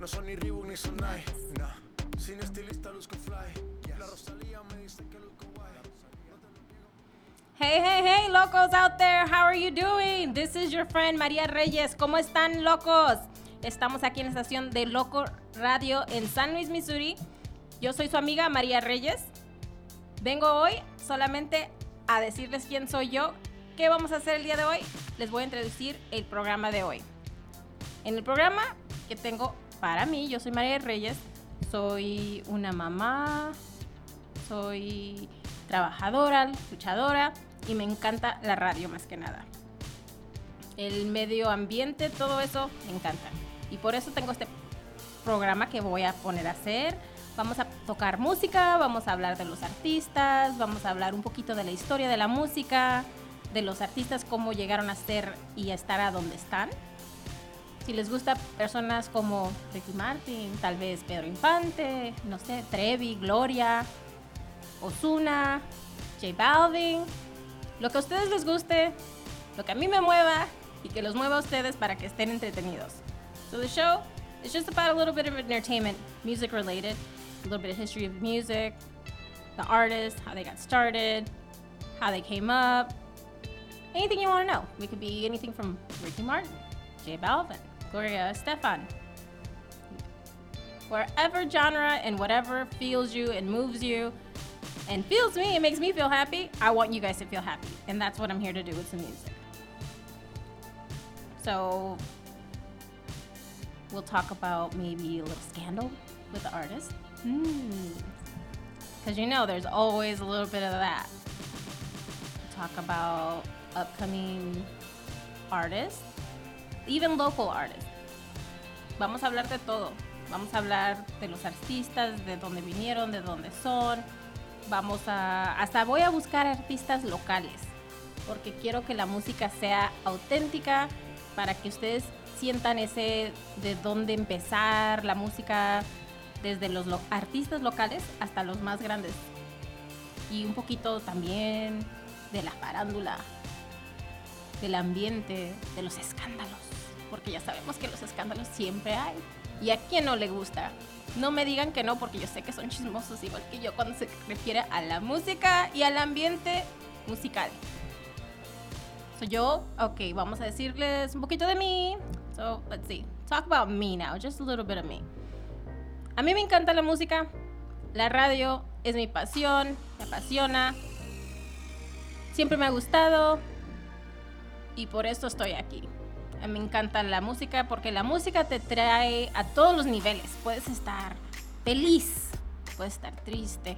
No son ni Reebok ni Sonai. Nah. Sin estilista luzco fly. La Rosalía me dice que luzco guay. Hey, hey, hey, locos out there, how are you doing? This is your friend María Reyes. ¿Cómo están, locos? Estamos aquí en la estación de Loco Radio en San Luis, Missouri. Yo soy su amiga María Reyes. Vengo hoy solamente a decirles quién soy yo. ¿Qué vamos a hacer el día de hoy? Les voy a introducir el programa de hoy. En el programa que tengo para mí, yo soy María Reyes, soy una mamá, soy trabajadora, luchadora y me encanta la radio más que nada. El medio ambiente, todo eso me encanta. Y por eso tengo este programa que voy a poner a hacer. Vamos a tocar música, vamos a hablar de los artistas, vamos a hablar un poquito de la historia de la música, de los artistas, cómo llegaron a ser y a estar a donde están. Si les gusta personas como Ricky Martin, tal vez Pedro Infante, no sé, Trevi, Gloria, Osuna, J Balvin, lo que a ustedes les guste, lo que a mí me mueva y que los mueva a ustedes para que estén entretenidos. So the show is just about a little bit of entertainment, music related, a little bit of history of music, the artists, how they got started, how they came up, anything you want to know. We could be anything from Ricky Martin, J Balvin, Gloria Stefan. Wherever genre and whatever feels you and moves you and feels me, it makes me feel happy. I want you guys to feel happy. And that's what I'm here to do with some music. So we'll talk about maybe a little scandal with the artist. Hmm. Because you know, there's always a little bit of that. Talk about upcoming artists, even local artists. Vamos a hablar de todo. Vamos a hablar de los artistas, de dónde vinieron, de dónde son. Vamos a. Hasta voy a buscar artistas locales. Porque quiero que la música sea auténtica para que ustedes sientan ese de dónde empezar la música desde los lo- artistas locales hasta los más grandes. Y un poquito también de la farándula, del ambiente, de los escándalos. Porque ya sabemos que los escándalos siempre hay. ¿Y a quién no le gusta? No me digan que no, porque yo sé que son chismosos igual que yo cuando se refiere a la música y al ambiente musical. So yo, ok, vamos a decirles un poquito de mí. So, let's see. Talk about me now, just a little bit of me. A mí me encanta la música. La radio es mi pasión, me apasiona. Siempre me ha gustado y por eso estoy aquí. Me encanta la música porque la música te trae a todos los niveles. Puedes estar feliz, puedes estar triste.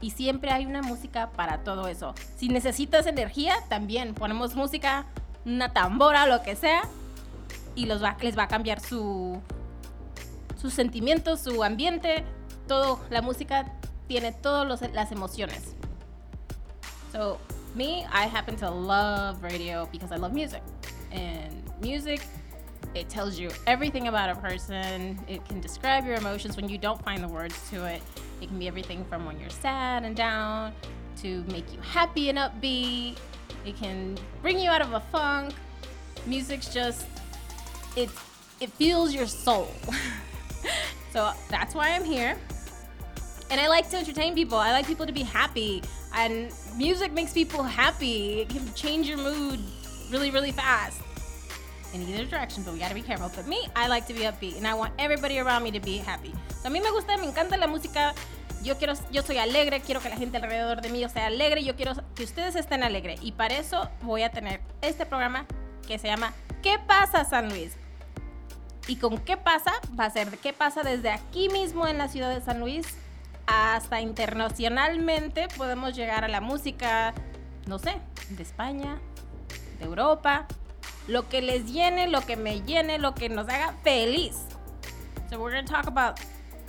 Y siempre hay una música para todo eso. Si necesitas energía, también ponemos música, una tambora, lo que sea, y los va- les va a cambiar su, sus sentimientos, su ambiente, todo. La música tiene todas las emociones. So, me, I happen to love radio because I love music. And music, it tells you everything about a person. It can describe your emotions when you don't find the words to it. It can be everything from when you're sad and down to make you happy and upbeat. It can bring you out of a funk. Music's just, it, it feels your soul. so that's why I'm here and I like to entertain people. I like people to be happy, and music makes people happy. It can change your mood really, really fast in either direction, but we gotta be careful. But me, I like to be upbeat, and I want everybody around me to be happy. So a mí me gusta, me encanta la música. Yo quiero, yo soy alegre, quiero que la gente alrededor de mí sea alegre, yo quiero que ustedes estén alegres. Y para eso voy a tener este programa que se llama ¿Qué pasa San Luis? Y con qué pasa, va a ser qué pasa desde aquí mismo en la ciudad de San Luis hasta internacionalmente podemos llegar a la música, no sé, de España, de Europa, lo que les llene, lo que me llene, lo que nos haga feliz. So we're going to talk about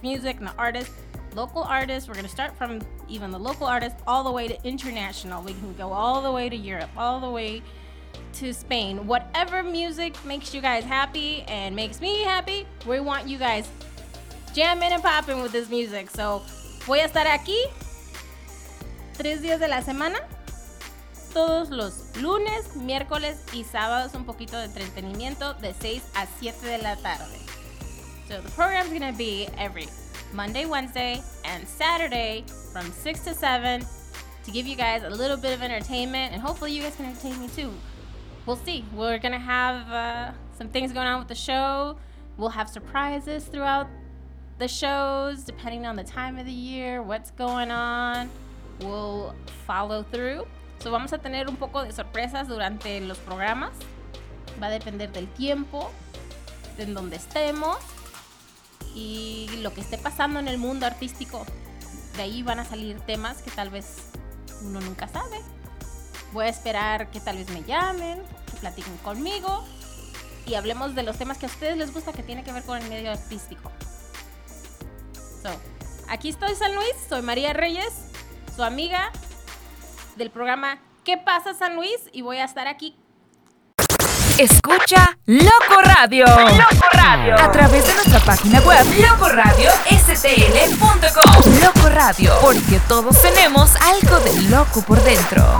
music and the artists, local artists. We're going to start from even the local artists all the way to international. We can go all the way to Europe, all the way to Spain. Whatever music makes you guys happy and makes me happy, we want you guys jamming and popping with this music. So voy a estar aquí tres días de la semana, todos los lunes, miércoles y sábados, un poquito de entretenimiento de 6 a 7 de la tarde. So the program's gonna be every Monday, Wednesday, and Saturday from 6 to 7 to give you guys a little bit of entertainment, and hopefully you guys can entertain me too. We'll see. We're gonna have uh, some things going on with the show. We'll have surprises throughout the shows, depending on the time of the year, what's going on. We'll follow through. So vamos a tener un poco de sorpresas durante los programas. Va a depender del tiempo, de en donde estemos y lo que esté pasando en el mundo artístico. De ahí van a salir temas que tal vez uno nunca sabe. Voy a esperar que tal vez me llamen, que platiquen conmigo y hablemos de los temas que a ustedes les gusta que tiene que ver con el medio artístico. So, aquí estoy San Luis, soy María Reyes, su amiga del programa ¿Qué pasa San Luis? Y voy a estar aquí Escucha Loco Radio. Loco Radio. A través de nuestra página web locoradiostl.com. Loco Radio, porque todos tenemos algo de loco por dentro.